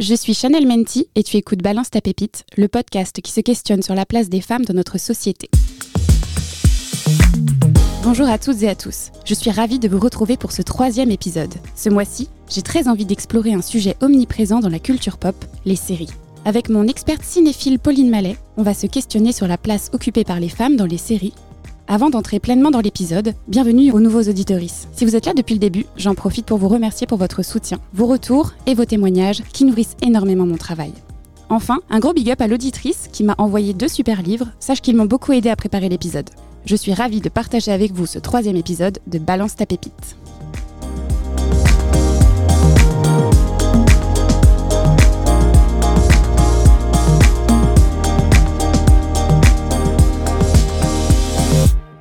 Je suis Chanel Menti et tu écoutes Balance ta pépite, le podcast qui se questionne sur la place des femmes dans notre société. Bonjour à toutes et à tous. Je suis ravie de vous retrouver pour ce troisième épisode. Ce mois-ci, j'ai très envie d'explorer un sujet omniprésent dans la culture pop, les séries. Avec mon experte cinéphile Pauline Mallet, on va se questionner sur la place occupée par les femmes dans les séries avant d'entrer pleinement dans l'épisode, bienvenue aux nouveaux auditoristes. Si vous êtes là depuis le début, j'en profite pour vous remercier pour votre soutien, vos retours et vos témoignages qui nourrissent énormément mon travail. Enfin, un gros big up à l'auditrice qui m'a envoyé deux super livres, sache qu'ils m'ont beaucoup aidé à préparer l'épisode. Je suis ravie de partager avec vous ce troisième épisode de Balance ta pépite.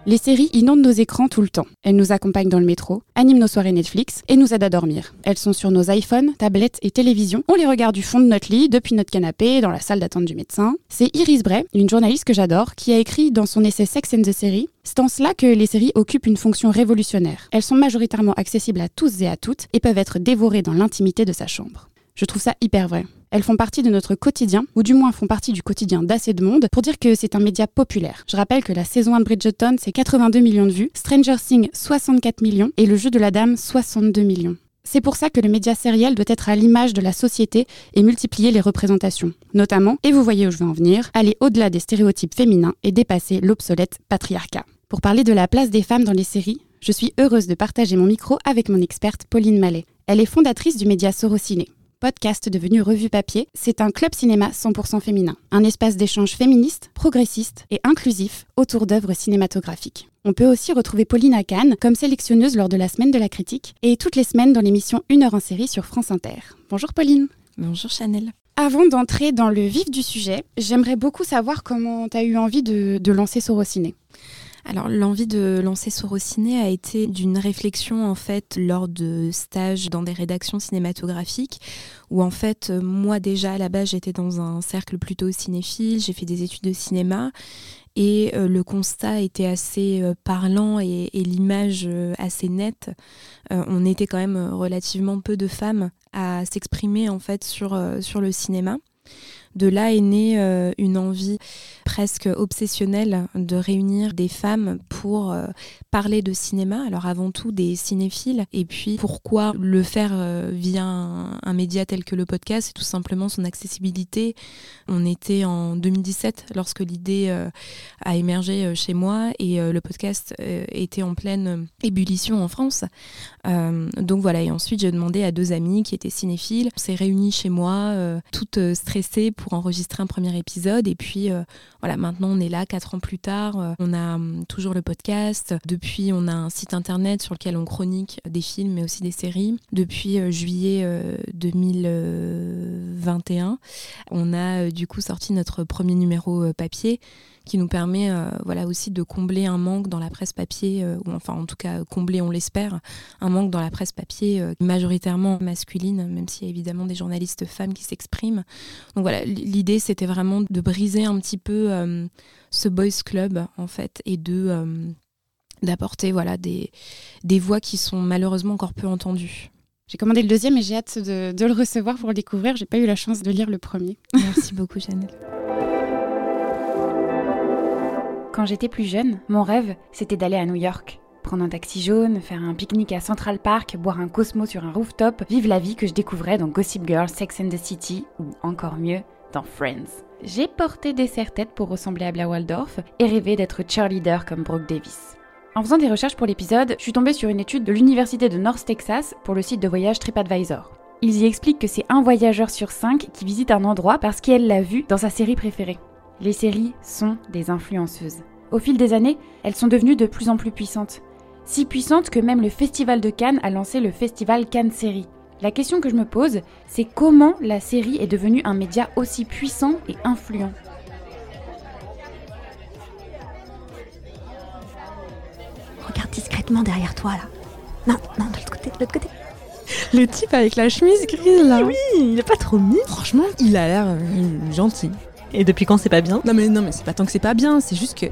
Les séries inondent nos écrans tout le temps. Elles nous accompagnent dans le métro, animent nos soirées Netflix et nous aident à dormir. Elles sont sur nos iPhones, tablettes et télévisions. On les regarde du fond de notre lit, depuis notre canapé, dans la salle d'attente du médecin. C'est Iris Bray, une journaliste que j'adore, qui a écrit dans son essai Sex and the Series c'est en cela que les séries occupent une fonction révolutionnaire. Elles sont majoritairement accessibles à tous et à toutes et peuvent être dévorées dans l'intimité de sa chambre. Je trouve ça hyper vrai. Elles font partie de notre quotidien, ou du moins font partie du quotidien d'assez de monde, pour dire que c'est un média populaire. Je rappelle que la saison 1 de Bridgerton, c'est 82 millions de vues, Stranger Things, 64 millions, et Le Jeu de la Dame, 62 millions. C'est pour ça que le média sériel doit être à l'image de la société et multiplier les représentations. Notamment, et vous voyez où je veux en venir, aller au-delà des stéréotypes féminins et dépasser l'obsolète patriarcat. Pour parler de la place des femmes dans les séries, je suis heureuse de partager mon micro avec mon experte Pauline Mallet. Elle est fondatrice du média Sorociné podcast devenu Revue Papier, c'est un club cinéma 100% féminin, un espace d'échange féministe, progressiste et inclusif autour d'œuvres cinématographiques. On peut aussi retrouver Pauline à Cannes comme sélectionneuse lors de la semaine de la critique et toutes les semaines dans l'émission Une heure en série sur France Inter. Bonjour Pauline. Bonjour Chanel. Avant d'entrer dans le vif du sujet, j'aimerais beaucoup savoir comment tu as eu envie de, de lancer Sorociné. Alors l'envie de lancer Sorociné a été d'une réflexion en fait lors de stages dans des rédactions cinématographiques où en fait moi déjà à la base j'étais dans un cercle plutôt cinéphile, j'ai fait des études de cinéma et euh, le constat était assez euh, parlant et, l'image euh, assez nette. on était quand même relativement peu de femmes à s'exprimer en fait sur le cinéma. De là est née euh, une envie presque obsessionnelle de réunir des femmes pour euh, parler de cinéma. Alors avant tout des cinéphiles. Et puis pourquoi le faire euh, via un, média tel que le podcast? C'est tout simplement son accessibilité. On était en 2017 lorsque l'idée a émergé chez moi et le podcast était en pleine ébullition en France. donc voilà, et ensuite j'ai demandé à deux amis qui étaient cinéphiles. On s'est réunis chez moi, toutes stressées enregistrer un premier épisode. Et puis euh, voilà, maintenant on est là, quatre ans plus tard. Euh, on a hum, toujours le podcast. Depuis, on a un site internet sur lequel on chronique des films, mais aussi des séries. Depuis euh, juillet 2021, on a du coup sorti notre premier numéro papier qui nous permet euh, voilà aussi de combler un manque dans la presse papier, euh, ou enfin en tout cas combler, on l'espère, un manque dans la presse papier euh, majoritairement masculine, même s'il y a évidemment des journalistes femmes qui s'expriment. Donc voilà, l'idée c'était vraiment de briser un petit peu ce boys club en fait et de d'apporter voilà des, des voix qui sont malheureusement encore peu entendues. J'ai commandé le deuxième et j'ai hâte de, de, le recevoir pour le découvrir. J'ai pas eu la chance de lire le premier. Merci beaucoup, Chanel. Quand j'étais plus jeune, mon rêve, c'était d'aller à New York. Prendre un taxi jaune, faire un pique-nique à Central Park, boire un Cosmo sur un rooftop, vivre la vie que je découvrais dans Gossip Girl, Sex and the City ou encore mieux, dans Friends. J'ai porté des serre-têtes pour ressembler à Blair Waldorf et rêvé d'être cheerleader comme Brooke Davis. En faisant des recherches pour l'épisode, je suis tombée sur une étude de l'Université de North Texas pour le site de voyage TripAdvisor. Ils y expliquent que c'est un voyageur sur cinq qui visite un endroit parce qu'elle l'a vu dans sa série préférée. Les séries sont des influenceuses. Au fil des années, elles sont devenues de plus en plus puissantes. Si puissantes que même le Festival de Cannes a lancé le festival Cannes Série. La question que je me pose, c'est comment la série est devenue un média aussi puissant et influent? Regarde discrètement derrière toi là. Non, non, de l'autre côté, de l'autre côté. Le type avec la chemise grise là. Oui, il est pas trop mis. Franchement, il a l'air euh, gentil. Et depuis quand c'est pas bien? Non mais non mais c'est pas tant que c'est pas bien, c'est juste que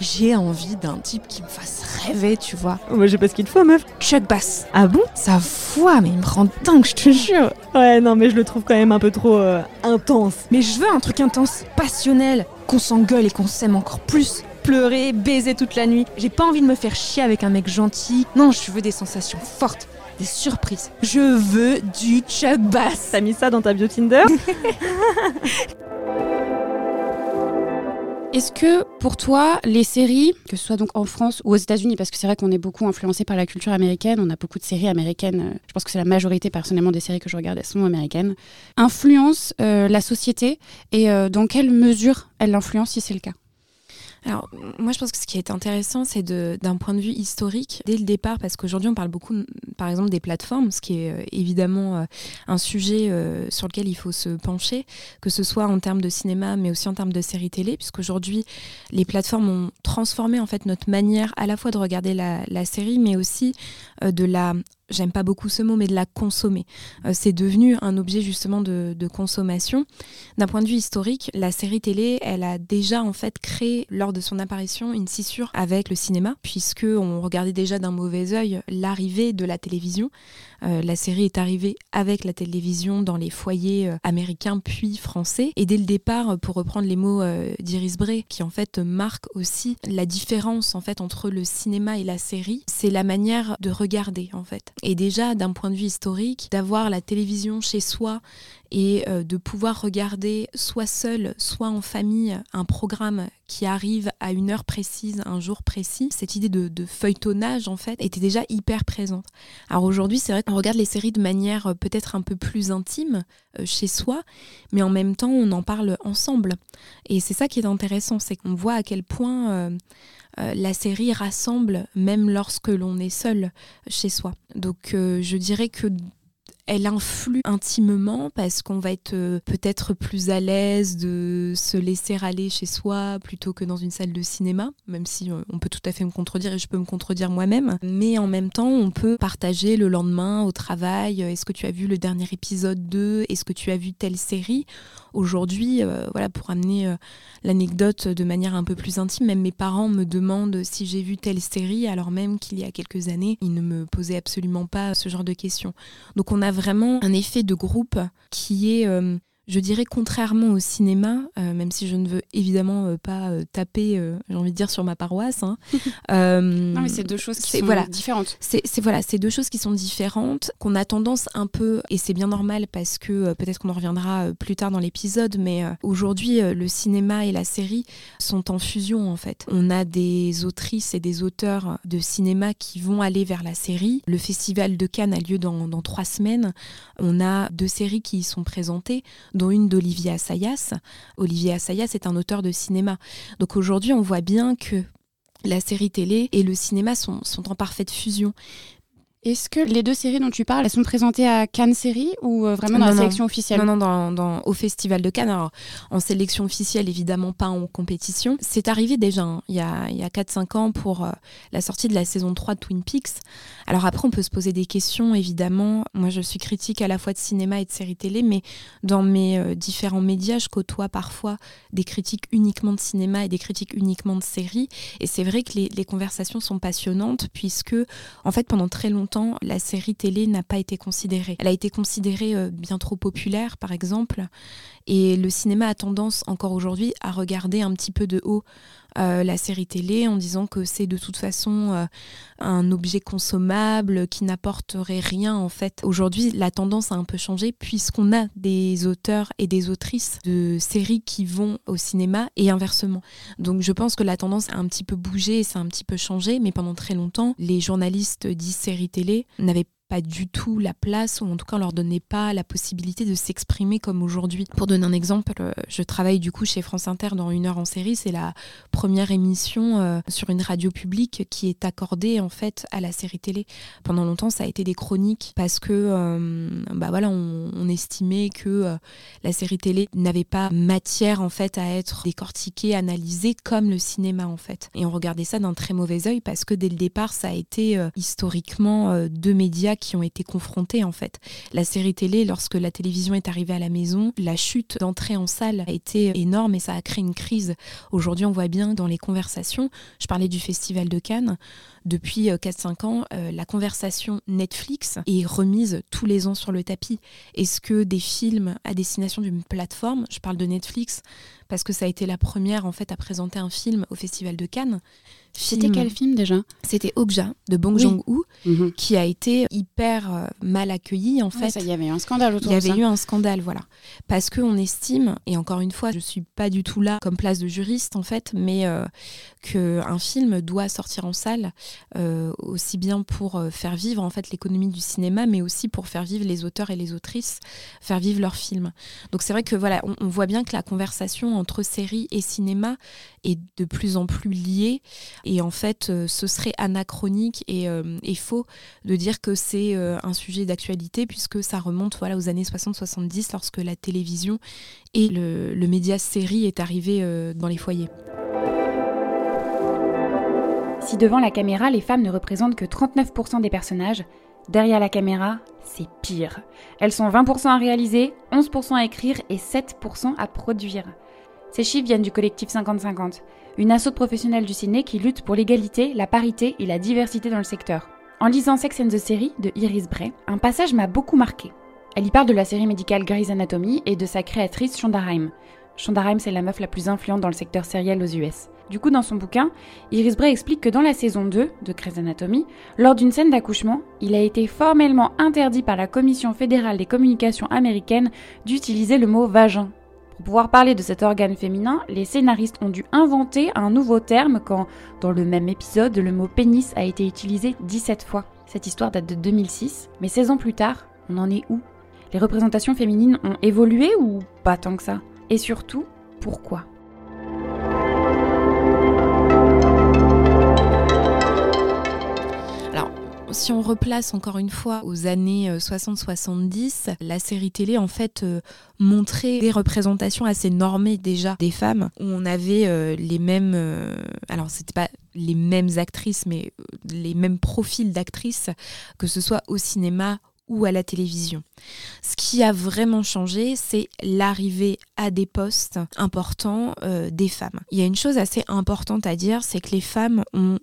j'ai envie d'un type qui me fasse rêver, tu vois. Moi, j'ai pas ce qu'il te faut, meuf. Chuck Bass. Ah bon? Sa voix, mais il me rend dingue, je te jure. Ouais, non, mais je le trouve quand même un peu trop euh, intense. Mais je veux un truc intense, passionnel, qu'on s'engueule et qu'on s'aime encore plus. Pleurer, baiser toute la nuit. J'ai pas envie de me faire chier avec un mec gentil. Non, je veux des sensations fortes, des surprises. Je veux du Chuck Bass. T'as mis ça dans ta bio Tinder? Est-ce que pour toi, les séries, que ce soit donc en France ou aux États-Unis, parce que c'est vrai qu'on est beaucoup influencé par la culture américaine, on a beaucoup de séries américaines, euh, je pense que c'est la majorité personnellement des séries que je regarde, elles sont américaines, influencent euh, la société et euh, dans quelle mesure elles l'influencent si c'est le cas? Alors, moi, je pense que ce qui est intéressant, c'est d'un point de vue historique, dès le départ, parce qu'aujourd'hui, on parle beaucoup, par exemple, des plateformes, ce qui est euh, évidemment euh, un sujet euh, sur lequel il faut se pencher, que ce soit en termes de cinéma, mais aussi en termes de séries télé, puisqu'aujourd'hui, les plateformes ont transformé en fait notre manière à la fois de regarder la, série, mais aussi de la J'aime pas beaucoup ce mot, mais de la consommer. Euh, c'est devenu un objet justement de, consommation. D'un point de vue historique, la série télé, elle a déjà en fait créé lors de son apparition une scissure avec le cinéma, puisque on regardait déjà d'un mauvais œil l'arrivée de la télévision. Euh, la série est arrivée avec la télévision dans les foyers euh, américains puis français. Et dès le départ, pour reprendre les mots euh, d'Iris Bray, qui en fait marque aussi la différence en fait entre le cinéma et la série, c'est la manière de regarder en fait. Et déjà d'un point de vue historique, d'avoir la télévision chez soi et euh, de pouvoir regarder soit seul, soit en famille un programme qui arrive à une heure précise, un jour précis, cette idée de, feuilletonnage en fait était déjà hyper présente. Alors aujourd'hui, c'est vrai qu'on regarde les séries de manière euh, peut-être un peu plus intime euh, chez soi, mais en même temps, on en parle ensemble. Et c'est ça qui est intéressant, c'est qu'on voit à quel point la série rassemble même lorsque l'on est seul chez soi. Donc je dirais que elle influe intimement parce qu'on va être euh, peut-être plus à l'aise de se laisser aller chez soi plutôt que dans une salle de cinéma, même si euh, on peut tout à fait me contredire et je peux me contredire moi-même. Mais en même temps, on peut partager le lendemain au travail. euh, Est-ce que tu as vu le dernier épisode 2 Est-ce que tu as vu telle série? Aujourd'hui, voilà, pour amener l'anecdote de manière un peu plus intime, même mes parents me demandent si j'ai vu telle série, alors même qu'il y a quelques années, ils ne me posaient absolument pas ce genre de questions. Donc on a vraiment un effet de groupe qui est, euh, je dirais, contrairement au cinéma, euh, même si je ne veux évidemment euh, pas euh, taper, j'ai envie de dire, sur ma paroisse. hein. Non, mais c'est deux choses qui sont voilà. différentes. c'est voilà, c'est deux choses qui sont différentes, qu'on a tendance un peu, et c'est bien normal parce que peut-être qu'on en reviendra plus tard dans l'épisode, mais aujourd'hui le cinéma et la série sont en fusion en fait. On a des autrices et des auteurs de cinéma qui vont aller vers la série. Le festival de Cannes a lieu dans, dans trois semaines. On a deux séries qui y sont présentées, dont une d'Olivier Assayas. Olivier Assayas est un auteur de cinéma. Donc aujourd'hui on voit bien que la série télé et le cinéma sont, sont en parfaite fusion. Est-ce que les deux séries dont tu parles, elles sont présentées à Cannes Série ou euh, vraiment dans Non, la sélection officielle? Non, non, dans, dans- au Festival de Cannes. Alors, en sélection officielle, évidemment, pas en compétition. C'est arrivé déjà, hein, il y a, il y a 4-5 ans, pour euh, la sortie de la saison 3 de Twin Peaks. Alors après, on peut se poser des questions, évidemment. Moi, je suis critique à la fois de cinéma et de séries télé, mais dans mes euh, différents médias, je côtoie parfois des critiques uniquement de cinéma et des critiques uniquement de séries. Et c'est vrai que les, les conversations sont passionnantes, puisque, en fait, pendant très longtemps, la série télé n'a pas été considérée. Elle a été considérée euh, bien trop populaire, par exemple. Et le cinéma a tendance, encore aujourd'hui, à regarder un petit peu de haut euh, la série télé en disant que c'est de toute façon euh, un objet consommable qui n'apporterait rien en fait. Aujourd'hui, la tendance a un peu changé puisqu'on a des auteurs et des autrices de séries qui vont au cinéma et inversement. Donc je pense que la tendance a un petit peu bougé ça a un petit peu changé, mais pendant très longtemps, les journalistes dits séries télé n'avaient pas du tout la place, ou en tout cas on leur donnait pas la possibilité de s'exprimer comme aujourd'hui. Pour donner un exemple, euh, je travaille du coup chez France Inter dans Une heure en série, c'est la première émission euh, sur une radio publique qui est accordée en fait à la série télé. Pendant longtemps ça a été des chroniques parce que euh, bah voilà, on, estimait que euh, la série télé n'avait pas matière en fait à être décortiquée, analysée comme le cinéma en fait. Et on regardait ça d'un très mauvais œil parce que dès le départ ça a été historiquement deux médias qui ont été confrontés en fait. La série télé, lorsque la télévision est arrivée à la maison, la chute d'entrée en salle a été énorme et ça a créé une crise. Aujourd'hui, on voit bien dans les conversations, je parlais du Festival de Cannes, depuis 4-5 euh, ans, euh, la conversation Netflix est remise tous les ans sur le tapis. Est-ce que des films à destination d'une plateforme, je parle de Netflix parce que ça a été la première en fait à présenter un film au Festival de Cannes, c'était quel film déjà? C'était Okja de Bong Joon-ho mhm. qui a été hyper euh, mal accueil en fait. Il y avait eu un scandale autour de ça. Il y avait eu un scandale, voilà. Parce qu'on estime, et encore une fois, je suis pas du tout là comme place de juriste en fait, mais euh, qu'un film doit sortir en salle euh, aussi bien pour euh, faire vivre en fait l'économie du cinéma, mais aussi pour faire vivre les auteurs et les autrices, faire vivre leurs films. Donc c'est vrai que voilà, on, on voit bien que la conversation entre série et cinéma est de plus en plus liée. Et en fait, euh, ce serait anachronique et, euh, faux de dire que c'est euh, un sujet d'actualité puisque ça remonte voilà, aux années 60-70 lorsque la télévision et le média série est arrivé dans les foyers. Si devant la caméra, les femmes ne représentent que 39% des personnages, derrière la caméra, c'est pire. Elles sont 20% à réaliser, 11% à écrire et 7% à produire. Ces chiffres viennent du collectif 50-50, une assaut professionnelle du ciné qui lutte pour l'égalité, la parité et la diversité dans le secteur. En lisant Sex and the Series de Iris Bray, un passage m'a beaucoup marqué. Elle y parle de la série médicale Grey's Anatomy et de sa créatrice Shonda Rhimes. Shonda Rhimes est la meuf la plus influente dans le secteur sériel aux US. Du coup, dans son bouquin, Iris Bray explique que dans la saison 2 de Grey's Anatomy, lors d'une scène d'accouchement, il a été formellement interdit par la Commission fédérale des communications américaines d'utiliser le mot vagin pour pouvoir parler de cet organe féminin, les scénaristes ont dû inventer un nouveau terme quand, dans le même épisode, le mot pénis a été utilisé 17 fois. Cette histoire date de 2006, mais 16 ans plus tard, on en est où? Les représentations féminines ont évolué ou pas tant que ça? Et surtout, pourquoi? Si on replace encore une fois aux années 60-70, euh, la série télé en fait euh, montrait des représentations assez normées déjà des femmes où on avait euh, les mêmes alors c'était pas les mêmes actrices mais les mêmes profils d'actrices que ce soit au cinéma ou à la télévision. Ce qui a vraiment changé, c'est l'arrivée à des postes importants des femmes. Il y a une chose assez importante à dire, c'est que les femmes ont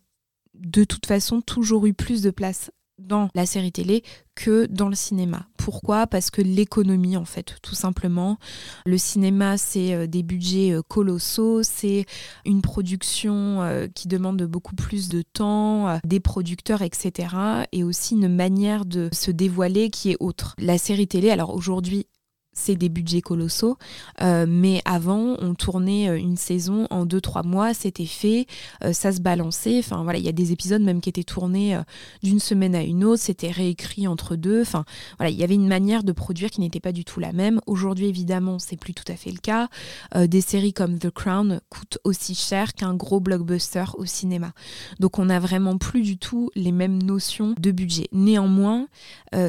de toute façon toujours eu plus de place dans la série télé que dans le cinéma. Pourquoi? Parce que l'économie, en fait, tout simplement. Le cinéma, c'est euh, des budgets euh, colossaux, c'est une production euh, qui demande beaucoup plus de temps, des producteurs, etc. Et aussi une manière de se dévoiler qui est autre. La série télé, alors aujourd'hui, c'est des budgets colossaux. Euh, mais avant, on tournait euh, une saison en deux, trois mois, c'était fait, euh, ça se balançait. Enfin voilà, il y a des épisodes même qui étaient tournés d'une semaine à une autre, c'était réécrit entre deux. Enfin voilà, il y avait une manière de produire qui n'était pas du tout la même. Aujourd'hui, évidemment, c'est plus tout à fait le cas. des séries comme The Crown coûtent aussi cher qu'un gros blockbuster au cinéma. Donc on n'a vraiment plus du tout les mêmes notions de budget. Néanmoins,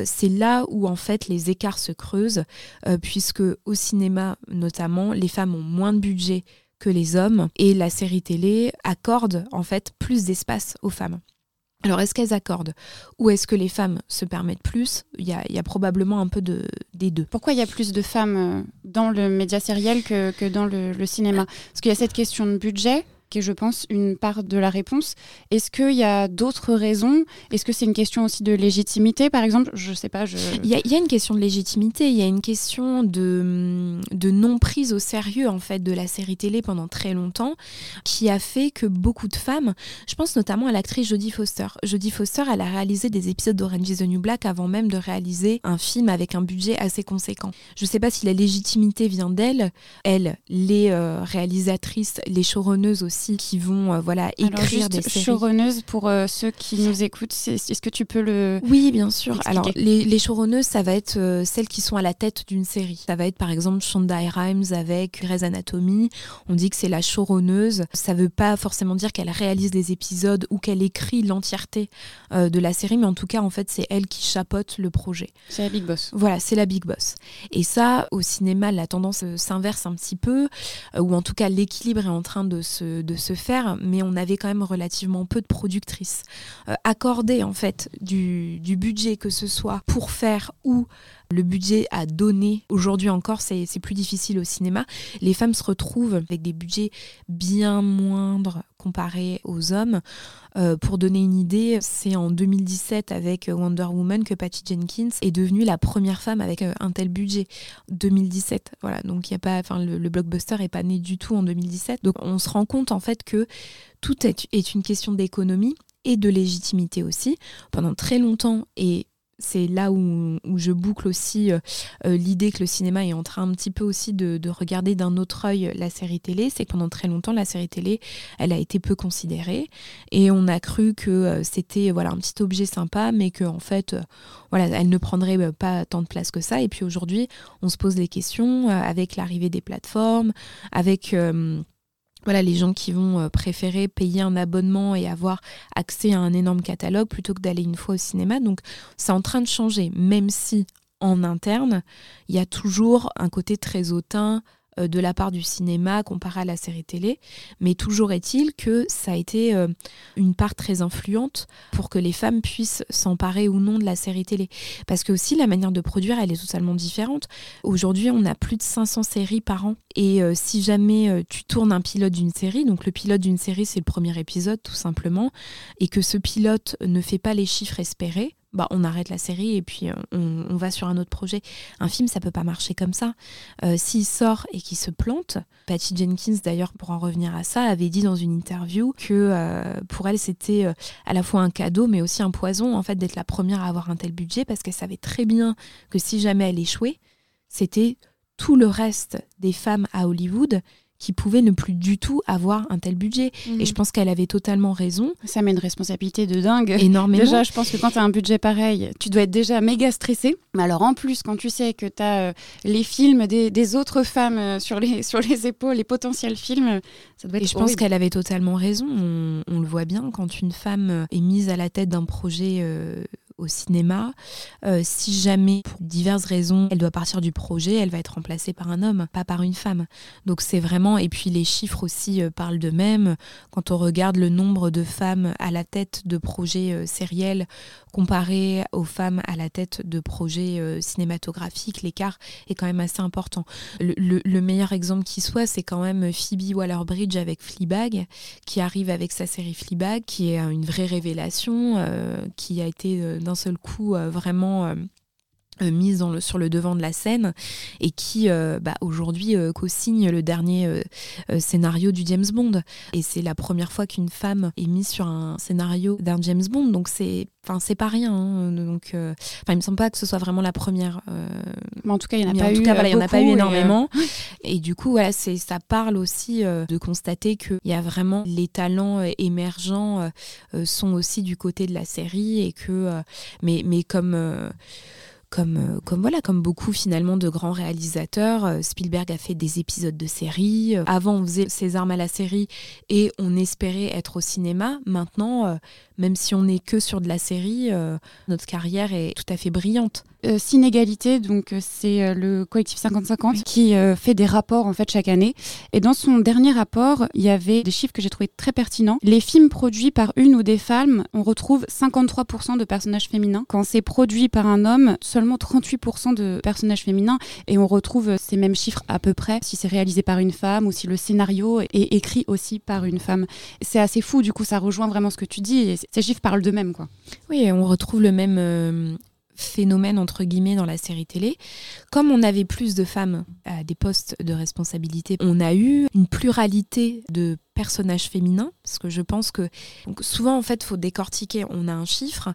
c'est là où en fait les écarts se creusent euh, puisque au cinéma notamment, les femmes ont moins de budget que les hommes et la série télé accorde en fait plus d'espace aux femmes. Alors est-ce qu'elles accordent? Ou est-ce que les femmes se permettent plus? Il y, a, probablement un peu de, des deux. Pourquoi il y a plus de femmes euh, dans le média sériel que, que dans le, le cinéma? Parce qu'il y a cette question de budget, qui est, je pense, une part de la réponse. Est-ce qu'il y a d'autres raisons? Est-ce que c'est une question aussi de légitimité, par exemple? Je sais pas. Il, y a, une question de légitimité, il y a une question de, de non-prise au sérieux, en fait, de la série télé pendant très longtemps, qui a fait que beaucoup de femmes, je pense notamment à l'actrice Jodie Foster. Jodie Foster, elle a réalisé des épisodes d'Orange is the New Black avant même de réaliser un film avec un budget assez conséquent. Je ne sais pas si la légitimité vient d'elle, elle, les euh, réalisatrices, les showrunneuses aussi, qui vont euh, voilà écrire des séries. pour euh, ceux qui nous écoutent, est-ce que tu peux le Oui, bien sûr. Alors les, les showrunneuses, ça va être euh, celles qui sont à la tête d'une série. Ça va être par exemple Shonda Rhimes avec Grey's Anatomy. On dit que c'est la showrunneuse. Ça veut pas forcément dire qu'elle réalise les épisodes ou qu'elle écrit l'entièreté de la série, mais en tout cas en fait c'est elle qui chapeaute le projet. C'est la big boss. Voilà, c'est la big boss. Et ça, au cinéma, la tendance s'inverse un petit peu, ou en tout cas l'équilibre est en train de se de se faire, mais on avait quand même relativement peu de productrices. Euh, accorder en fait du, du budget, que ce soit pour faire ou le budget à donner, aujourd'hui encore, c'est plus difficile au cinéma. Les femmes se retrouvent avec des budgets bien moindres comparés aux hommes. Euh, pour donner une idée, c'est en 2017 avec Wonder Woman que Patty Jenkins est devenue la première femme avec euh, un tel budget. 2017, voilà. Donc il y a pas, enfin le, blockbuster est pas né du tout en 2017. Donc on se rend compte en fait que tout est, est une question d'économie et de légitimité aussi. Pendant très longtemps et c'est là où, je boucle aussi euh, euh, l'idée que le cinéma est en train un petit peu aussi de, regarder d'un autre œil la série télé. C'est que pendant très longtemps, la série télé, elle a été peu considérée et on a cru que euh, c'était voilà un petit objet sympa, mais que en fait, voilà, elle ne prendrait pas tant de place que ça. Et puis aujourd'hui, on se pose les questions avec l'arrivée des plateformes, avec voilà, les gens qui vont euh, préférer payer un abonnement et avoir accès à un énorme catalogue plutôt que d'aller une fois au cinéma. Donc c'est en train de changer, même si en interne, il y a toujours un côté très hautain, de la part du cinéma comparé à la série télé. Mais toujours est-il que ça a été euh, une part très influente pour que les femmes puissent s'emparer ou non de la série télé. Parce que aussi la manière de produire, elle est totalement différente. Aujourd'hui, on a plus de 500 séries par an. Et euh, si jamais tu tournes un pilote d'une série, donc le pilote d'une série, c'est le premier épisode tout simplement, et que ce pilote ne fait pas les chiffres espérés, bah, on arrête la série et puis euh, on, va sur un autre projet. Un film, ça peut pas marcher comme ça. Euh, s'il sort et qu'il se plante, Patty Jenkins, d'ailleurs, pour en revenir à ça, avait dit dans une interview que euh, pour elle, c'était à la fois un cadeau, mais aussi un poison, en fait, d'être la première à avoir un tel budget, parce qu'elle savait très bien que si jamais elle échouait, c'était tout le reste des femmes à Hollywood qui pouvait ne plus du tout avoir un tel budget. Et je mhm. pense qu'elle avait totalement raison. Ça met une responsabilité de dingue. Énormément. Déjà, je pense que quand tu as un budget pareil, tu dois être déjà méga stressé. Mais alors en plus, quand tu sais que tu as euh, les films des, autres femmes euh, sur, les, sur les épaules, les potentiels films, ça doit être Et je pense qu'elle avait totalement raison. On, le voit bien quand une femme euh, est mise à la tête d'un projet au cinéma. Euh, si jamais, pour diverses raisons, elle doit partir du projet, elle va être remplacée par un homme, pas par une femme. Donc c'est vraiment, et puis les chiffres aussi euh, parlent d'eux-mêmes. Quand on regarde le nombre de femmes à la tête de projets euh, sériels comparé aux femmes à la tête de projets cinématographiques, l'écart est quand même assez important. Le, meilleur exemple qui soit, c'est quand même Phoebe Waller-Bridge avec Fleabag, qui arrive avec sa série Fleabag, qui est une vraie révélation, qui a été d'un seul coup euh, vraiment euh, mise dans le, sur le devant de la scène et qui bah, aujourd'hui co-signe le dernier scénario du James Bond. Et c'est la première fois qu'une femme est mise sur un scénario d'un James Bond, donc c'est Enfin, c'est pas rien. Hein, donc, enfin, il me semble pas que ce soit vraiment la première. Mais en tout cas, il n'y en a pas eu. il y en a pas eu énormément. Et, du coup, voilà, c'est, ça parle aussi de constater qu'il y a vraiment les talents émergents sont aussi du côté de la série et que, mais, mais comme comme, euh, comme, voilà, comme beaucoup finalement de grands réalisateurs. Euh, Spielberg a fait des épisodes de série. Euh, avant, on faisait ses armes à la série et on espérait être au cinéma. Maintenant, même si on n'est que sur de la série, notre carrière est tout à fait brillante. Euh, Sinégalité, donc c'est le collectif 50-50 qui fait des rapports en fait chaque année. Et dans son dernier rapport, il y avait des chiffres que j'ai trouvé très pertinents. Les films produits par une ou des femmes, on retrouve 53% de personnages féminins. Quand c'est produit par un homme, seulement 38% de personnages féminins et on retrouve ces mêmes chiffres à peu près si c'est réalisé par une femme ou si le scénario est écrit aussi par une femme. C'est assez fou, du coup ça rejoint vraiment ce que tu dis ces chiffres parlent d'eux-mêmes. Quoi. Oui, on retrouve le même... Euh, phénomène entre guillemets dans la série télé. Comme on avait plus de femmes à des postes de responsabilité, on a eu une pluralité de personnages féminins, parce que je pense que souvent en fait faut décortiquer, on a un chiffre,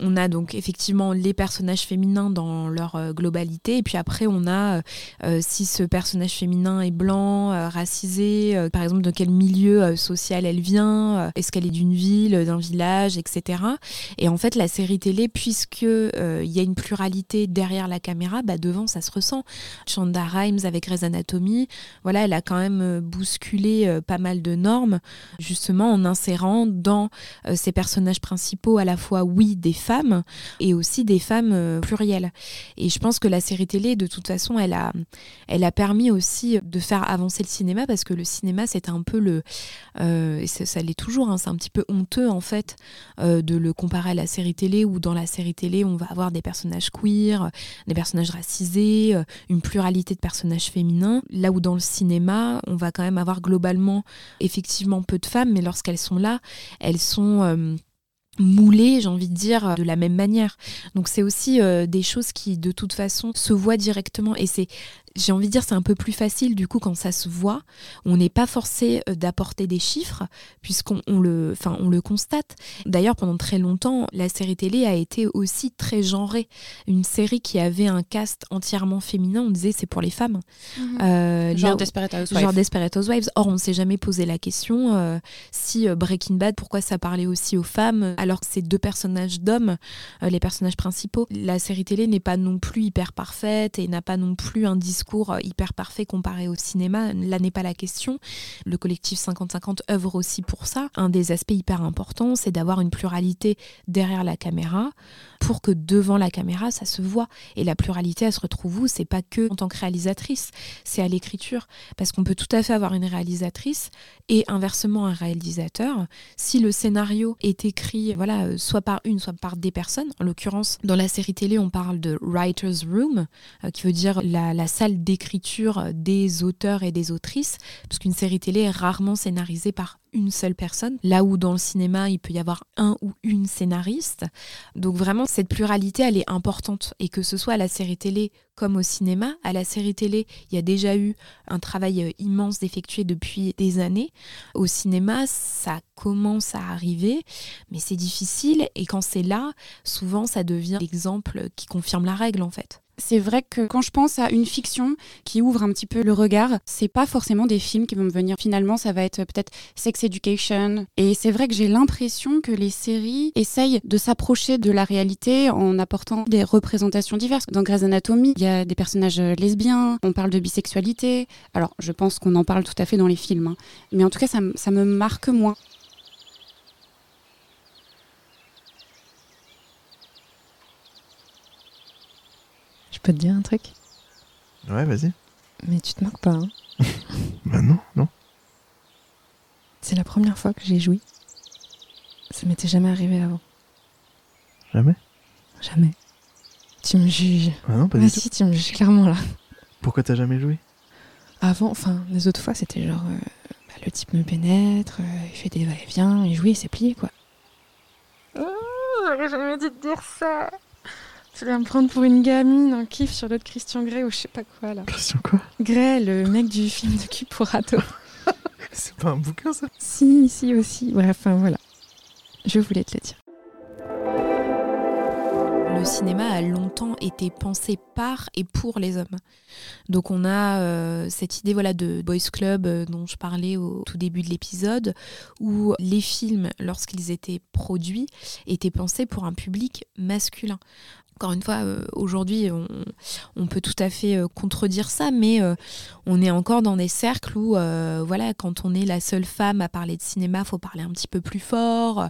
on a donc effectivement les personnages féminins dans leur euh, globalité, et puis après on a euh, euh, si ce personnage féminin est blanc, racisé, par exemple de quel milieu social elle vient, est-ce qu'elle est d'une ville, d'un village, etc. Et en fait la série télé, puisque il y a une pluralité derrière la caméra, bah devant ça se ressent. Shonda Rhimes avec Grey's Anatomy, voilà, elle a quand même bousculé pas mal de normes, justement en insérant dans euh, ces personnages principaux à la fois, oui, des femmes et aussi des femmes euh, plurielles. Et je pense que la série télé, de toute façon, elle a, elle a permis aussi de faire avancer le cinéma parce que le cinéma, c'est un peu le. euh, ça, l'est toujours, hein, c'est un petit peu honteux en fait de le comparer à la série télé où dans la série télé, on va avoir des personnages queer, des personnages racisés, une pluralité de personnages féminins. Là où dans le cinéma, on va quand même avoir globalement effectivement peu de femmes, mais lorsqu'elles sont là, elles sont euh, moulées, j'ai envie de dire, de la même manière. Donc c'est aussi euh, des choses qui de toute façon se voient directement et c'est j'ai envie de dire c'est un peu plus facile du coup quand ça se voit. On n'est pas forcé euh, d'apporter des chiffres puisqu'on on le, enfin, on le constate. D'ailleurs pendant très longtemps la série télé a été aussi très genrée. Une série qui avait un cast entièrement féminin, on disait c'est pour les femmes. Euh, là Genre où- Desperate Housewives. Genre Desperate Housewives. Or, on ne s'est jamais posé la question euh, si euh, Breaking Bad, pourquoi ça parlait aussi aux femmes, euh, alors que c'est deux personnages d'hommes, euh, les personnages principaux. La série télé n'est pas non plus hyper parfaite et n'a pas non plus un discours euh, hyper parfait comparé au cinéma. Là n'est pas la question. Le collectif 50-50 œuvre aussi pour ça. Un des aspects hyper importants, c'est d'avoir une pluralité derrière la caméra pour que devant la caméra, ça se voit. Et la pluralité, elle se retrouve où? C'est pas que en tant que réalisatrice, c'est à l'écriture. Parce qu'on peut tout à fait avoir une réalisatrice et inversement un réalisateur. Si le scénario est écrit, voilà, euh, soit par une, soit par des personnes. En l'occurrence, dans la série télé, on parle de writer's room, euh, qui veut dire la, la salle d'écriture des auteurs et des autrices, parce qu'une série télé est rarement scénarisée par une seule personne, là où dans le cinéma, il peut y avoir un ou une scénariste. Donc vraiment, cette pluralité, elle est importante. Et que ce soit à la série télé comme au cinéma, à la série télé, il y a déjà eu un travail euh, immense d'effectuer depuis des années. Au cinéma, ça commence à arriver, mais c'est difficile. Et quand c'est là, souvent, ça devient l'exemple qui confirme la règle, en fait. C'est vrai que quand je pense à une fiction qui ouvre un petit peu le regard, c'est pas forcément des films qui vont me venir. Finalement, ça va être peut-être Sex Education. Et c'est vrai que j'ai l'impression que les séries essayent de s'approcher de la réalité en apportant des représentations diverses. Dans Grey's Anatomy, il y a des personnages lesbiens, on parle de bisexualité. Alors, je pense qu'on en parle tout à fait dans les films. hein. Mais en tout cas, ça, me- ça me marque moins. Peux te dire un truc? Ouais, vas-y. Mais tu te moques pas, hein Bah non, non. C'est la première fois que j'ai joui. Ça m'était jamais arrivé avant. Jamais? Jamais. Tu me juges. Ah non, pas Ah du tout. si, tu me juges clairement là. Pourquoi t'as jamais joué Avant, enfin, les autres fois, c'était genre... euh, bah, le type me pénètre, euh, il fait des va-et-vient, il jouit, c'est plié, quoi. Oh, j'aurais jamais dû te dire ça. Tu vas me prendre pour une gamine en kiff sur l'autre Christian Grey ou je sais pas quoi, là. Christian quoi? Grey, le mec du film de cul pour ado. C'est pas un bouquin ça? Si, si aussi. Bref, enfin, voilà. Je voulais te le dire. Le cinéma a longtemps été pensé par et pour les hommes. Donc on a euh, cette idée voilà de boys club euh, dont je parlais au tout début de l'épisode où les films lorsqu'ils étaient produits étaient pensés pour un public masculin. Encore une fois, euh, aujourd'hui, on, peut tout à fait euh, contredire ça, mais euh, on est encore dans des cercles où, voilà, quand on est la seule femme à parler de cinéma, faut parler un petit peu plus fort.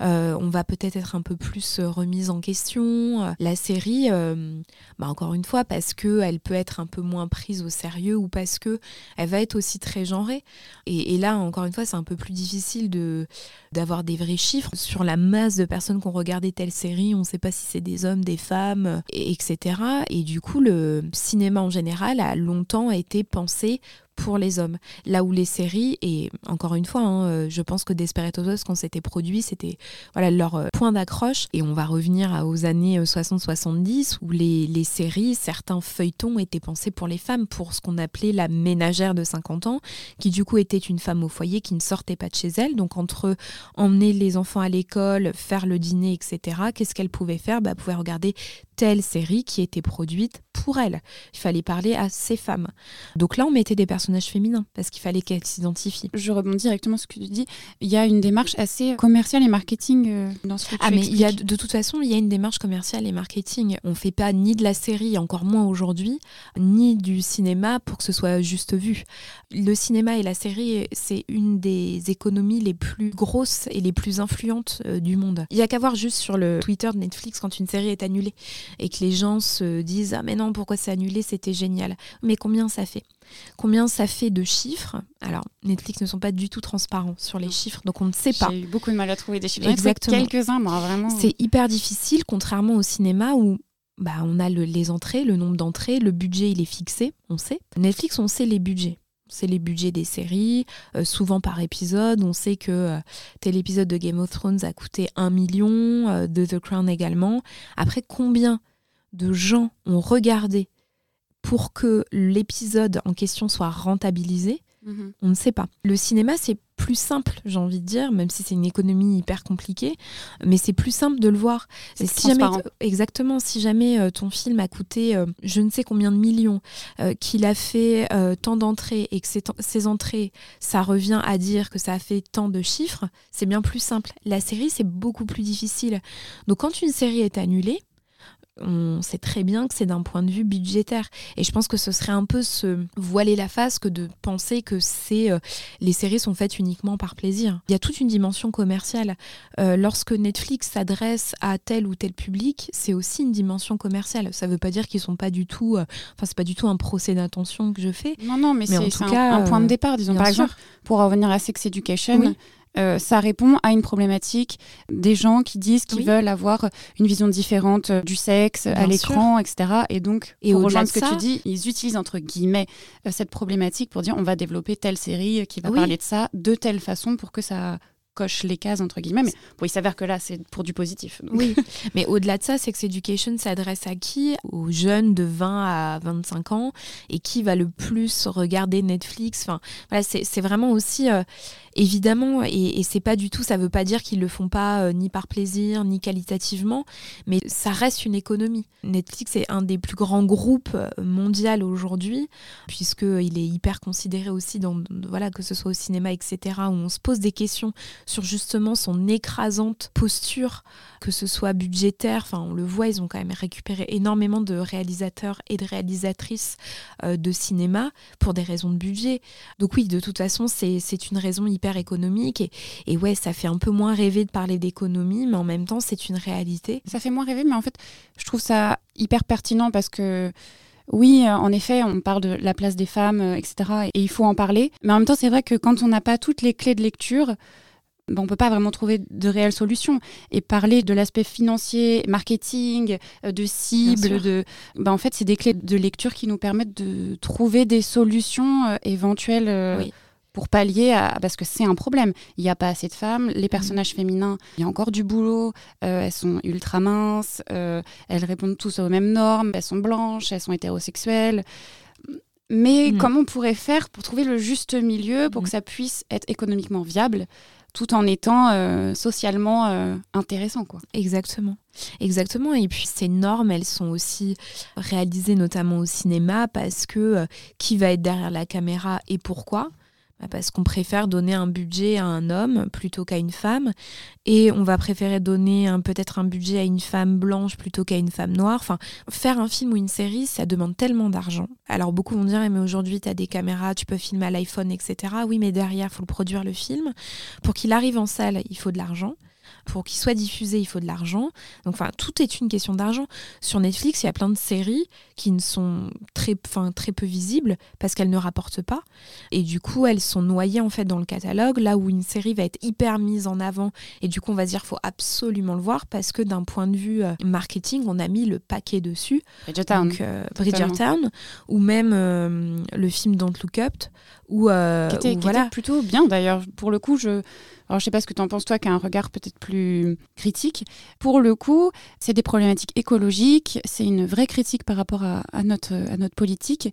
On va peut-être être un peu plus remise en question. La série, bah, encore une fois, parce que elle peut être un peu moins prise au sérieux ou parce que elle va être aussi très genrée. Et, et là, encore une fois, c'est un peu plus difficile de d'avoir des vrais chiffres sur la masse de personnes qui ont regardé telle série. On ne sait pas si c'est des hommes, des femmes, et- etc. Et du coup, le cinéma en général a longtemps été pensé pour les hommes. Là où les séries, et encore une fois, hein, euh, je pense que Desperate Housewives, quand c'était produit, c'était voilà, leur euh, point d'accroche. Et on va revenir aux années euh, 60-70, où les, les séries, certains feuilletons étaient pensés pour les femmes, pour ce qu'on appelait la ménagère de 50 ans, qui du coup était une femme au foyer qui ne sortait pas de chez elle. Donc entre emmener les enfants à l'école, faire le dîner, etc., qu'est-ce qu'elle pouvait faire? Bah, Elle pouvait regarder telle série qui était produite pour elles. Il fallait parler à ces femmes. Donc là, on mettait des personnages féminins parce qu'il fallait qu'elles s'identifient. Je rebondis directement sur ce que tu dis. Il y a une démarche assez commerciale et marketing euh, dans ce que tu Ah mais il y a, de toute façon, il y a une démarche commerciale et marketing. On fait pas ni de la série, encore moins aujourd'hui, ni du cinéma pour que ce soit juste vu. Le cinéma et la série, c'est une des économies les plus grosses et les plus influentes euh, du monde. Il y a qu'à voir juste sur le Twitter de Netflix quand une série est annulée et que les gens se disent ah mais non pourquoi c'est annulé c'était génial. Mais combien ça fait? Combien ça fait de chiffres? Alors Netflix ne sont pas du tout transparents sur les chiffres, donc on ne sait pas. J'ai eu beaucoup de mal à trouver des chiffres. Exactement. Quelques-uns, moi, vraiment. C'est hyper difficile, contrairement au cinéma où bah, on a le- les entrées, le nombre d'entrées, le budget il est fixé, on sait. Netflix, on sait les budgets. On sait les budgets des séries, euh, souvent par épisode. On sait que euh, tel épisode de Game of Thrones a coûté 1 million, euh, de The Crown également. Après, combien de gens ont regardé pour que l'épisode en question soit rentabilisé? Mhm. on ne sait pas. Le cinéma, c'est plus simple, j'ai envie de dire, même si c'est une économie hyper compliquée, mais c'est plus simple de le voir. C'est si jamais, exactement, si jamais euh, ton film a coûté euh, je ne sais combien de millions, euh, qu'il a fait tant d'entrées et que ces entrées, ça revient à dire que ça a fait tant de chiffres, c'est bien plus simple. La série, c'est beaucoup plus difficile. Donc quand une série est annulée, on sait très bien que c'est d'un point de vue budgétaire. Et je pense que ce serait un peu se voiler la face que de penser que c'est euh, les séries sont faites uniquement par plaisir. Il y a toute une dimension commerciale. Euh, lorsque Netflix s'adresse à tel ou tel public, c'est aussi une dimension commerciale. Ça ne veut pas dire qu'ils sont pas du tout. euh, Enfin, c'est pas du tout un procès d'intention que je fais. Non, non, mais, c'est un, un point de euh, départ, disons. bien Par sûr. exemple, pour revenir à Sex Education, Oui. Euh, ça répond à une problématique des gens qui disent qu'ils Oui. veulent avoir une vision différente euh, du sexe à l'écran, etc. Et donc, Et pour rejoindre ce que ça- tu dis, ils utilisent entre guillemets euh, cette problématique pour dire on va développer telle série qui va Oui. parler de ça de telle façon pour que ça coche les cases entre guillemets. Mais bon, il s'avère que là, c'est pour du positif. donc. Oui, mais au-delà de ça, Sex Education s'adresse à qui? Aux jeunes de 20 à 25 ans et qui va le plus regarder Netflix? Enfin, voilà, c'est vraiment aussi euh, évidemment et, et c'est pas du tout. Ça veut pas dire qu'ils le font pas euh, ni par plaisir ni qualitativement, mais ça reste une économie. Netflix est un des plus grands groupes euh, mondial aujourd'hui puisque il est hyper considéré aussi dans voilà que ce soit au cinéma etc où on se pose des questions sur justement son écrasante posture que ce soit budgétaire, enfin on le voit, ils ont quand même récupéré énormément de réalisateurs et de réalisatrices euh, de cinéma pour des raisons de budget. Donc oui, de toute façon, c'est une raison hyper économique et, et ouais, ça fait un peu moins rêver de parler d'économie, mais en même temps, c'est une réalité. Ça fait moins rêver, mais en fait, je trouve ça hyper pertinent parce que. Oui, euh, en effet, on parle de la place des femmes, euh, etc. Et il faut en parler. Mais en même temps, c'est vrai que quand on n'a pas toutes les clés de lecture, ben, on peut pas vraiment trouver de réelles solutions. Et parler de l'aspect financier, marketing, euh, de cible, de, ben, en fait, c'est des clés de lecture qui nous permettent de trouver des solutions euh, éventuelles euh, Oui. pour pallier à parce que c'est un problème. Il n'y a pas assez de femmes, les personnages féminins, il y a encore du boulot. euh, elles sont ultra minces, euh, elles répondent tous aux mêmes normes, elles sont blanches, elles sont hétérosexuelles. Mais Mm. comment on pourrait faire pour trouver le juste milieu pour que ça puisse être économiquement viable tout en étant euh, socialement euh, intéressant quoi. Exactement. Exactement. Et puis ces normes, elles sont aussi réalisées notamment au cinéma parce que euh, qui va être derrière la caméra et pourquoi? Parce qu'on préfère donner un budget à un homme plutôt qu'à une femme, et on va préférer donner peut-être un budget à une femme blanche plutôt qu'à une femme noire. Enfin, faire un film ou une série, ça demande tellement d'argent. Alors beaucoup vont dire, Eh, mais aujourd'hui, tu as des caméras, tu peux filmer à l'iPhone, etc. Oui, mais derrière, il faut le produire le film. Pour qu'il arrive en salle, il faut de l'argent. Pour qu'il soit diffusé, il faut de l'argent. Donc, enfin, tout est une question d'argent. Sur Netflix, il y a plein de séries qui ne sont très, enfin, très peu visibles parce qu'elles ne rapportent pas. Et du coup, elles sont noyées en fait dans le catalogue, là où une série va être hyper mise en avant. Et du coup, on va se dire, faut absolument le voir parce que d'un point de vue euh, marketing, on a mis le paquet dessus. Bridgertown. Donc, euh, Bridgertown, ou même euh, le film Don't Look Up, où, euh, qui était, où qui voilà. était plutôt bien d'ailleurs. Pour le coup, je, alors je sais pas ce que tu en penses toi, qui a un regard peut-être plus critique. Pour le coup, c'est des problématiques écologiques, c'est une vraie critique par rapport à, notre politique.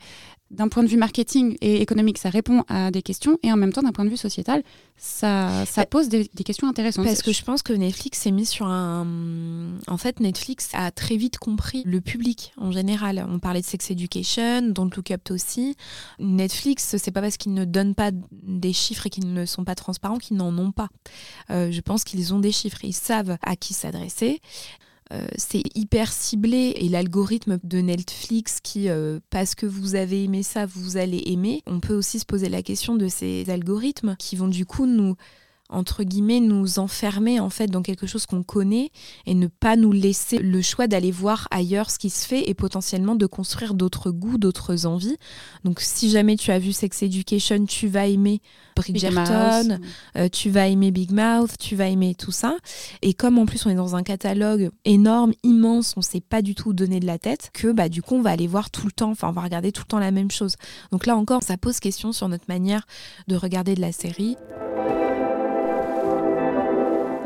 D'un point de vue marketing et économique, ça répond à des questions, et en même temps, d'un point de vue sociétal, ça, ça pose des, des questions intéressantes. Parce que je pense que Netflix s'est mis sur un. En fait, Netflix a très vite compris le public en général. On parlait de Sex Education, Don't Look Up aussi. Netflix, c'est pas parce qu'ils ne donnent pas des chiffres et qu'ils ne sont pas transparents qu'ils n'en ont pas. Euh, je pense qu'ils ont des chiffres, ils savent à qui s'adresser. Euh, c'est hyper ciblé et l'algorithme de Netflix qui, euh, parce que vous avez aimé ça, vous allez aimer, on peut aussi se poser la question de ces algorithmes qui vont du coup nous entre guillemets nous enfermer en fait dans quelque chose qu'on connaît et ne pas nous laisser le choix d'aller voir ailleurs ce qui se fait et potentiellement de construire d'autres goûts, d'autres envies. Donc si jamais tu as vu Sex Education, tu vas aimer Bridgerton, euh, tu vas aimer Big Mouth, tu vas aimer tout ça. Et comme en plus on est dans un catalogue énorme, immense, on sait pas du tout où donner de la tête, que bah du coup on va aller voir tout le temps, enfin on va regarder tout le temps la même chose. Donc là encore, ça pose question sur notre manière de regarder de la série.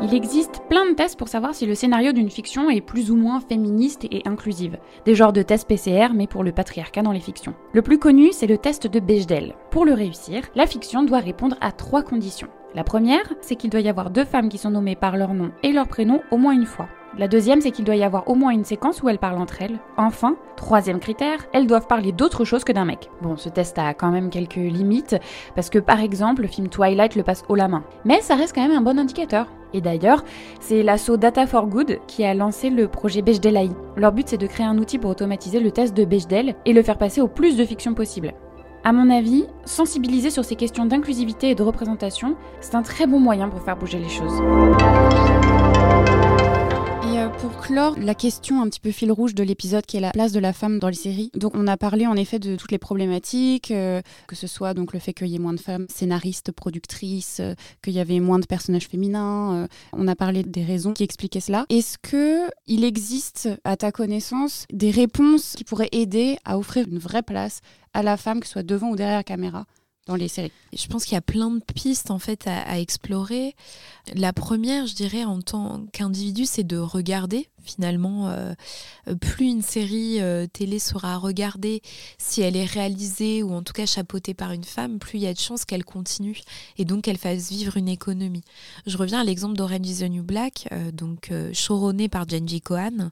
Il existe plein de tests pour savoir si le scénario d'une fiction est plus ou moins féministe et inclusive. Des genres de tests PCR, mais pour le patriarcat dans les fictions. Le plus connu, c'est le test de Bechdel. Pour le réussir, la fiction doit répondre à trois conditions. La première, c'est qu'il doit y avoir deux femmes qui sont nommées par leur nom et leur prénom au moins une fois. La deuxième, c'est qu'il doit y avoir au moins une séquence où elles parlent entre elles. Enfin, troisième critère, elles doivent parler d'autre chose que d'un mec. Bon, ce test a quand même quelques limites, parce que par exemple, le film Twilight le passe haut la main. Mais ça reste quand même un bon indicateur. Et d'ailleurs, c'est l'asso Data for Good qui a lancé le projet Bechdel AI. Leur but, c'est de créer un outil pour automatiser le test de Bechdel et le faire passer au plus de fiction possible. À mon avis, sensibiliser sur ces questions d'inclusivité et de représentation, c'est un très bon moyen pour faire bouger les choses. Pour clore la question un petit peu fil rouge de l'épisode qui est la place de la femme dans les séries. Donc on a parlé en effet de toutes les problématiques, euh, que ce soit donc le fait qu'il y ait moins de femmes scénaristes, productrices, euh, qu'il y avait moins de personnages féminins. euh, on a parlé des raisons qui expliquaient cela. Est-ce que il existe à ta connaissance des réponses qui pourraient aider à offrir une vraie place à la femme, que ce soit devant ou derrière la caméra? Je pense qu'il y a plein de pistes en fait à explorer. La première, je dirais, en tant qu'individu, c'est de regarder finalement. euh, plus une série euh, télé sera regardée si elle est réalisée ou en tout cas chapeautée par une femme, plus il y a de chances qu'elle continue et donc qu'elle fasse vivre une économie. Je reviens à l'exemple d'Orange is the New Black, euh, donc showrunné par Jenji Kohan,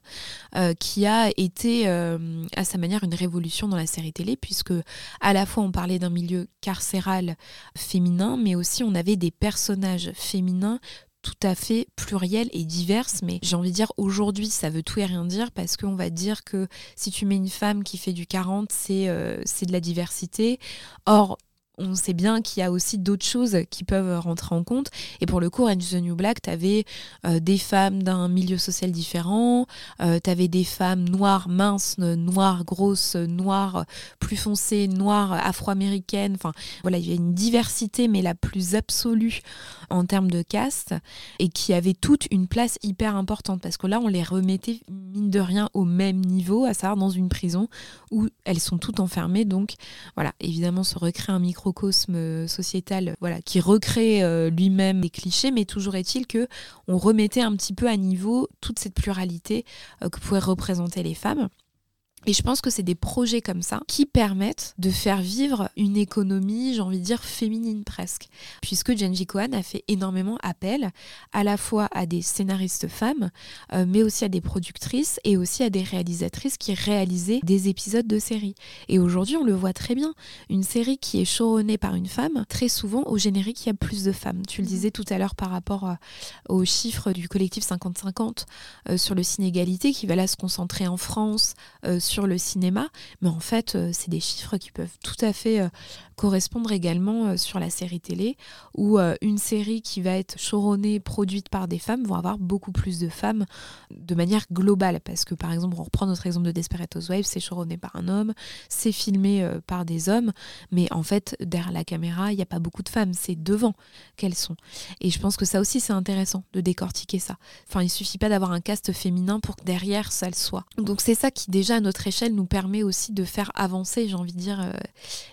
qui a été à sa manière une révolution dans la série télé puisque à la fois on parlait d'un milieu carcéral féminin, mais aussi on avait des personnages féminins tout à fait pluriels et diverses, mais j'ai envie de dire aujourd'hui ça veut tout et rien dire parce qu'on va dire que si tu mets une femme qui fait du 40, c'est euh, c'est de la diversité. Or, on sait bien qu'il y a aussi d'autres choses qui peuvent rentrer en compte. Et pour le coup, Orange the New Black, tu avais des femmes d'un milieu social différent, tu avais des femmes noires, minces, noires, grosses, noires, plus foncées, noires, afro-américaines. Enfin, voilà, il y a une diversité, mais la plus absolue en termes de caste, et qui avait toute une place hyper importante. Parce que là, on les remettait, mine de rien, au même niveau, à savoir dans une prison où elles sont toutes enfermées. Donc, voilà, évidemment, se recrée un micro microcosme sociétal voilà, qui recrée euh, lui-même des clichés, mais toujours est-il que on remettait un petit peu à niveau toute cette pluralité euh, que pouvaient représenter les femmes. Et je pense que c'est des projets comme ça qui permettent de faire vivre une économie, j'ai envie de dire, féminine presque. Puisque Genji Kohan a fait énormément appel à la fois à des scénaristes femmes, euh, mais aussi à des productrices et aussi à des réalisatrices qui réalisaient des épisodes de séries. Et aujourd'hui, on le voit très bien. Une série qui est showrunnée par une femme, très souvent au générique, il y a plus de femmes. Tu le disais tout à l'heure par rapport à, aux chiffres du collectif 50-50 euh, sur le ciné-égalité qui va là se concentrer en France. Euh, sur le cinéma, mais en fait, euh, c'est des chiffres qui peuvent tout à fait euh, correspondre également euh, sur la série télé, où euh, une série qui va être showrunnée, produite par des femmes, vont avoir beaucoup plus de femmes de manière globale, parce que par exemple, on reprend notre exemple de Desperate Housewives, c'est showrunné par un homme, c'est filmé euh, par des hommes, mais en fait, derrière la caméra, il n'y a pas beaucoup de femmes, c'est devant qu'elles sont. Et je pense que ça aussi, c'est intéressant de décortiquer ça. Enfin, il suffit pas d'avoir un cast féminin pour que derrière, ça le soit. Donc c'est ça qui, déjà, à notre échelle, nous permet aussi de faire avancer, j'ai envie de dire,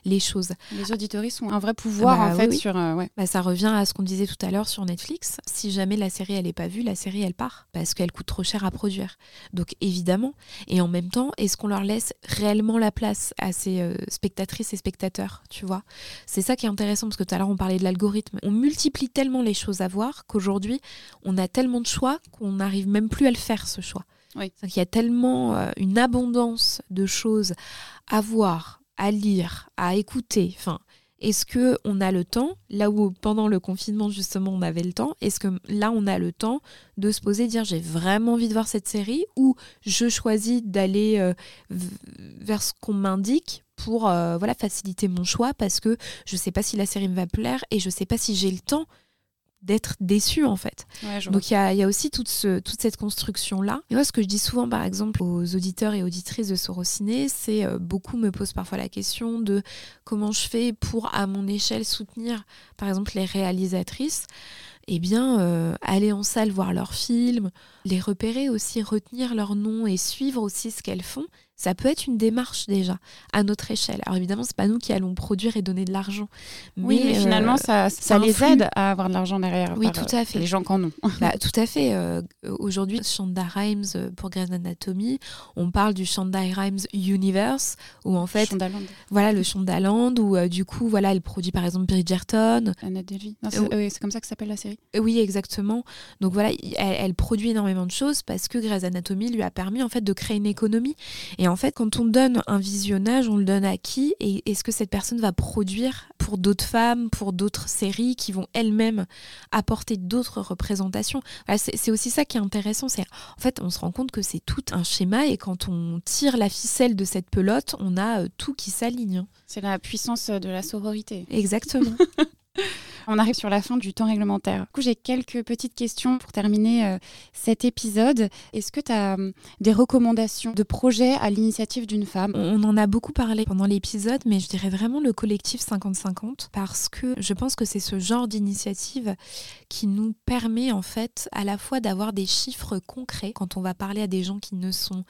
les choses. Les auditoristes ont un vrai pouvoir Ah bah en fait oui, oui. sur. euh, ouais. Bah, ça revient à ce qu'on disait tout à l'heure sur Netflix. Si jamais la série elle n'est pas vue, la série elle part parce qu'elle coûte trop cher à produire. Donc évidemment, et en même temps, est-ce qu'on leur laisse réellement la place à ces euh, spectatrices et spectateurs, tu vois? C'est ça qui est intéressant parce que tout à l'heure on parlait de l'algorithme. On multiplie tellement les choses à voir qu'aujourd'hui on a tellement de choix qu'on n'arrive même plus à le faire ce choix. Oui. Qu'il y a tellement euh, une abondance de choses à voir, à lire, à écouter. Enfin, est-ce que on a le temps là où pendant le confinement justement on avait le temps Est-ce que là on a le temps de se poser, dire j'ai vraiment envie de voir cette série ou je choisis d'aller euh, vers ce qu'on m'indique pour euh, voilà faciliter mon choix parce que je sais pas si la série me va plaire et je sais pas si j'ai le temps d'être déçue en fait. Ouais. Donc il y a, il y a aussi toute, ce- toute cette construction-là. Et moi, ce que je dis souvent, par exemple, aux auditeurs et auditrices de Sorociné, c'est euh, beaucoup me posent parfois la question de comment je fais pour, à mon échelle, soutenir, par exemple, les réalisatrices. Eh bien, euh, aller en salle voir leurs films, les repérer aussi, retenir leur nom et suivre aussi ce qu'elles font, ça peut être une démarche déjà à notre échelle. Alors évidemment, c'est pas nous qui allons produire et donner de l'argent. Oui, mais euh, finalement, ça, ça, ça les aide à avoir de l'argent derrière. Oui, par, tout euh, à fait. Les gens qui en ont. Bah, tout à fait. euh, Aujourd'hui, Shonda Rhimes euh, pour Grey's Anatomy, on parle du Shonda Rhimes Universe, où en fait, Shondaland, voilà le Shondaland, où euh, du coup, voilà, elle produit par exemple Bridgerton. Anna Delvey. C'est Euh, comme ça que s'appelle la série. Euh, Oui, exactement. Donc voilà, il- elle, elle produit énormément de choses parce que Grey's Anatomy lui a permis en fait de créer une économie. Et en fait, quand on donne un visionnage, on le donne à qui Et est-ce que cette personne va produire pour d'autres femmes, pour d'autres séries qui vont elles-mêmes apporter d'autres représentations? Voilà, C'est aussi ça qui est intéressant. C'est en fait, on se rend compte que c'est tout un schéma et quand on tire la ficelle de cette pelote, on a euh, tout qui s'aligne. C'est la puissance de la sororité. Exactement. On arrive sur la fin du temps réglementaire. Du coup, j'ai quelques petites questions pour terminer euh, cet épisode. Est-ce que tu as des recommandations de projets à l'initiative d'une femme? On en a beaucoup parlé pendant l'épisode, mais je dirais vraiment le collectif 50-50 parce que je pense que c'est ce genre d'initiative qui nous permet en fait à la fois d'avoir des chiffres concrets quand on va parler à des gens qui ne sont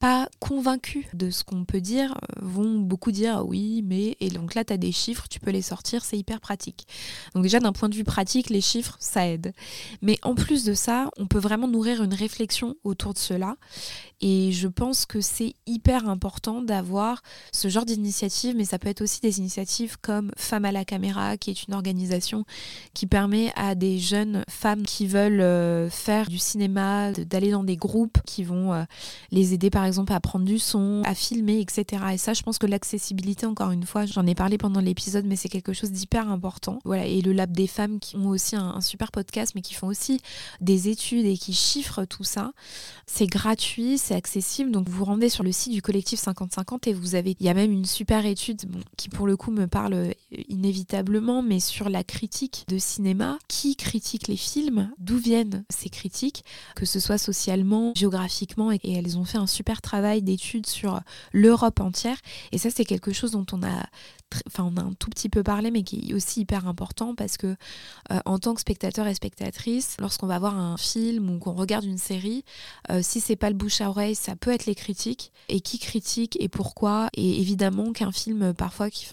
pas convaincus de ce qu'on peut dire, euh, vont beaucoup dire oui, mais et donc là tu as des chiffres, tu peux les sortir, c'est hyper pratique. Donc déjà d'un point de vue pratique, les chiffres ça aide. Mais en plus de ça, on peut vraiment nourrir une réflexion autour de cela et je pense que c'est hyper important d'avoir ce genre d'initiative, mais ça peut être aussi des initiatives comme Femmes à la caméra, qui est une organisation qui permet à des jeunes femmes qui veulent euh, faire du cinéma, d'aller dans des groupes qui vont euh, les aider par exemple à prendre du son, à filmer, etc. Et ça, je pense que l'accessibilité, encore une fois, j'en ai parlé pendant l'épisode, mais c'est quelque chose d'hyper important. Voilà, et le Lab des femmes qui ont aussi un, super podcast, mais qui font aussi des études et qui chiffrent tout ça. C'est gratuit, c'est accessible. Donc vous vous rendez sur le site du collectif 50-50 et vous avez, il y a même une super étude qui pour le coup me parle inévitablement, mais sur la critique de cinéma. Qui critique les films? D'où viennent ces critiques? Que ce soit socialement, géographiquement, et elles ont fait un super travail d'études sur l'Europe entière. Et ça, c'est quelque chose dont on a, enfin, on a un tout petit peu parlé, mais qui est aussi hyper important parce que euh, en tant que spectateur et spectatrice, lorsqu'on va voir un film ou qu'on regarde une série, euh, si c'est pas le bouche à oreille, ça peut être les critiques. Et qui critique et pourquoi? Et évidemment qu'un film, euh, parfois, qui,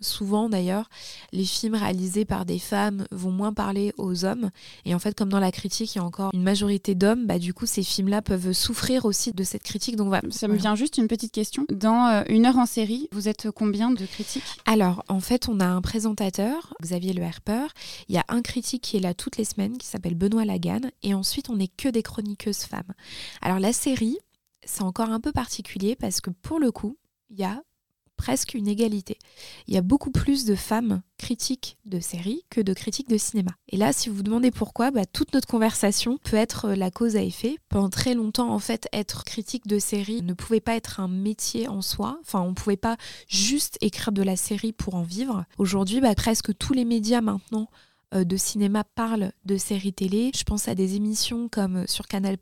souvent d'ailleurs, les films réalisés par des femmes vont moins parler aux hommes. Et en fait, comme dans la critique, il y a encore une majorité d'hommes, bah, du coup, ces films-là peuvent souffrir aussi de cette critique. Donc voilà. Ça me vient juste une petite question. Dans euh, une heure en série, vous êtes combien de critiques? Alors, en fait, on a un présentateur, Xavier Le Herper. Il y a un critique qui est là toutes les semaines, qui s'appelle Benoît Lagan. Et ensuite, on n'est que des chroniqueuses femmes. Alors, la série, c'est encore un peu particulier parce que pour le coup, il y a presque une égalité. Il y a beaucoup plus de femmes critiques de séries que de critiques de cinéma. Et là, si vous vous demandez pourquoi, bah, toute notre conversation peut être la cause à effet. Pendant très longtemps, en fait, être critique de série ne pouvait pas être un métier en soi. Enfin, on pouvait pas juste écrire de la série pour en vivre. Aujourd'hui, bah, presque tous les médias maintenant euh, de cinéma parlent de séries télé. Je pense à des émissions comme sur Canal+,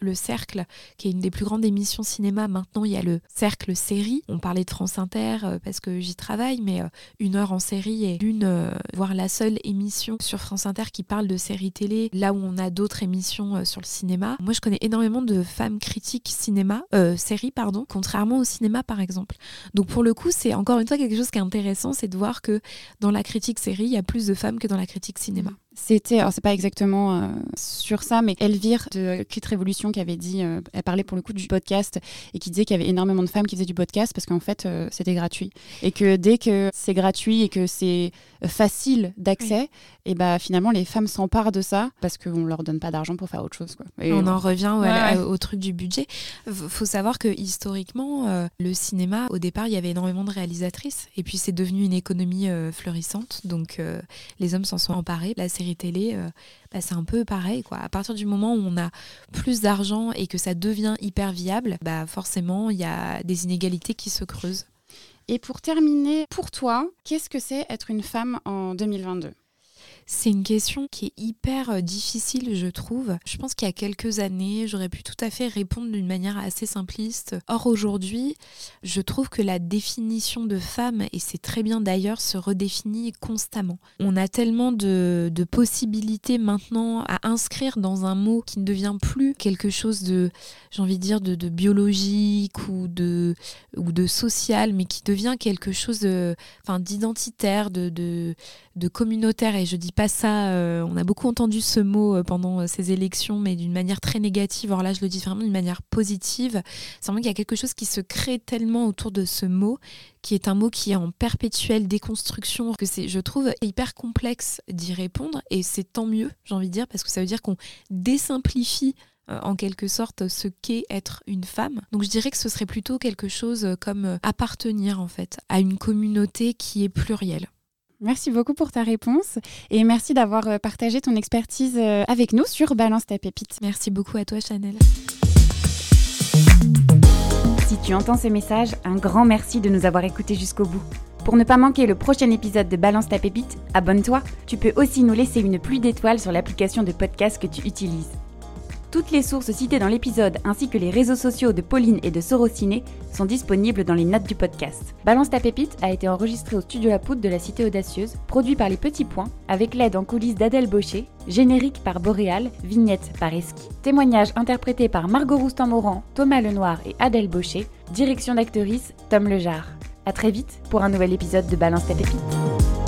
Le Cercle, qui est une des plus grandes émissions cinéma. Maintenant, il y a le Cercle série. On parlait de France Inter euh, parce que j'y travaille, mais euh, une heure en série est l'une, voire la seule émission sur France Inter qui parle de séries télé, là où on a d'autres émissions sur le cinéma. Moi, je connais énormément de femmes critiques cinéma, séries, pardon, contrairement au cinéma, par exemple. Donc, pour le coup, c'est encore une fois quelque chose qui est intéressant, c'est de voir que dans la critique série, il y a plus de femmes que dans la critique cinéma. C'était, alors c'est pas exactement euh, sur ça, mais Elvire de Clit Révolution qui avait dit, euh, elle parlait pour le coup du podcast et qui disait qu'il y avait énormément de femmes qui faisaient du podcast parce qu'en fait euh, c'était gratuit et que dès que c'est gratuit et que c'est facile d'accès, et bah finalement les femmes s'emparent de ça parce qu'on leur donne pas d'argent pour faire autre chose. Quoi. Et on en revient au truc du budget. Faut savoir que historiquement, le cinéma, au départ, il y avait énormément de réalisatrices et puis c'est devenu une économie florissante, donc les hommes s'en sont emparés. La série télé, euh, bah, c'est un peu pareil. Quoi. À partir du moment où on a plus d'argent et que ça devient hyper viable, bah, forcément, il y a des inégalités qui se creusent. Et pour terminer, pour toi, qu'est-ce que c'est être une femme en 2022 c'est une question qui est hyper euh, difficile, je trouve. Je pense qu'il y a quelques années, j'aurais pu tout à fait répondre d'une manière assez simpliste. Or, aujourd'hui, je trouve que la définition de femme, et c'est très bien d'ailleurs, se redéfinit constamment. On a tellement de, possibilités maintenant à inscrire dans un mot qui ne devient plus quelque chose de, j'ai envie de dire, de, biologique ou de, ou de social, mais qui devient quelque chose d'identitaire, de, de, de communautaire. Et je dis pas ça, euh, on a beaucoup entendu ce mot euh, pendant euh, ces élections, mais d'une manière très négative. Or là, je le dis vraiment d'une manière positive. C'est vraiment qu'il y a quelque chose qui se crée tellement autour de ce mot, qui est un mot qui est en perpétuelle déconstruction, que c'est, je trouve, hyper complexe d'y répondre. Et c'est tant mieux, j'ai envie de dire, parce que ça veut dire qu'on désimplifie en quelque sorte ce qu'est être une femme. Donc je dirais que ce serait plutôt quelque chose comme appartenir en fait à une communauté qui est plurielle. Merci beaucoup pour ta réponse et merci d'avoir euh, partagé ton expertise euh, avec nous sur Balance ta pépite. Merci beaucoup à toi Chanel. Si tu entends ces messages, un grand merci de nous avoir écoutés jusqu'au bout. Pour ne pas manquer le prochain épisode de Balance ta pépite, abonne-toi. Tu peux aussi nous laisser une pluie d'étoiles sur l'application de podcast que tu utilises. Toutes les sources citées dans l'épisode ainsi que les réseaux sociaux de Pauline et de Sorociné sont disponibles dans les notes du podcast. Balance ta pépite a été enregistré au studio La Poudre de la Cité Audacieuse, produit par Les Petits Points, avec l'aide en coulisses d'Adèle Baucher, générique par Boréal, vignette par Eski. Témoignage interprété par Margot Roustan-Moran, Thomas Lenoir et Adèle Baucher, direction d'actrice Tom Lejar. A très vite pour un nouvel épisode de Balance ta pépite.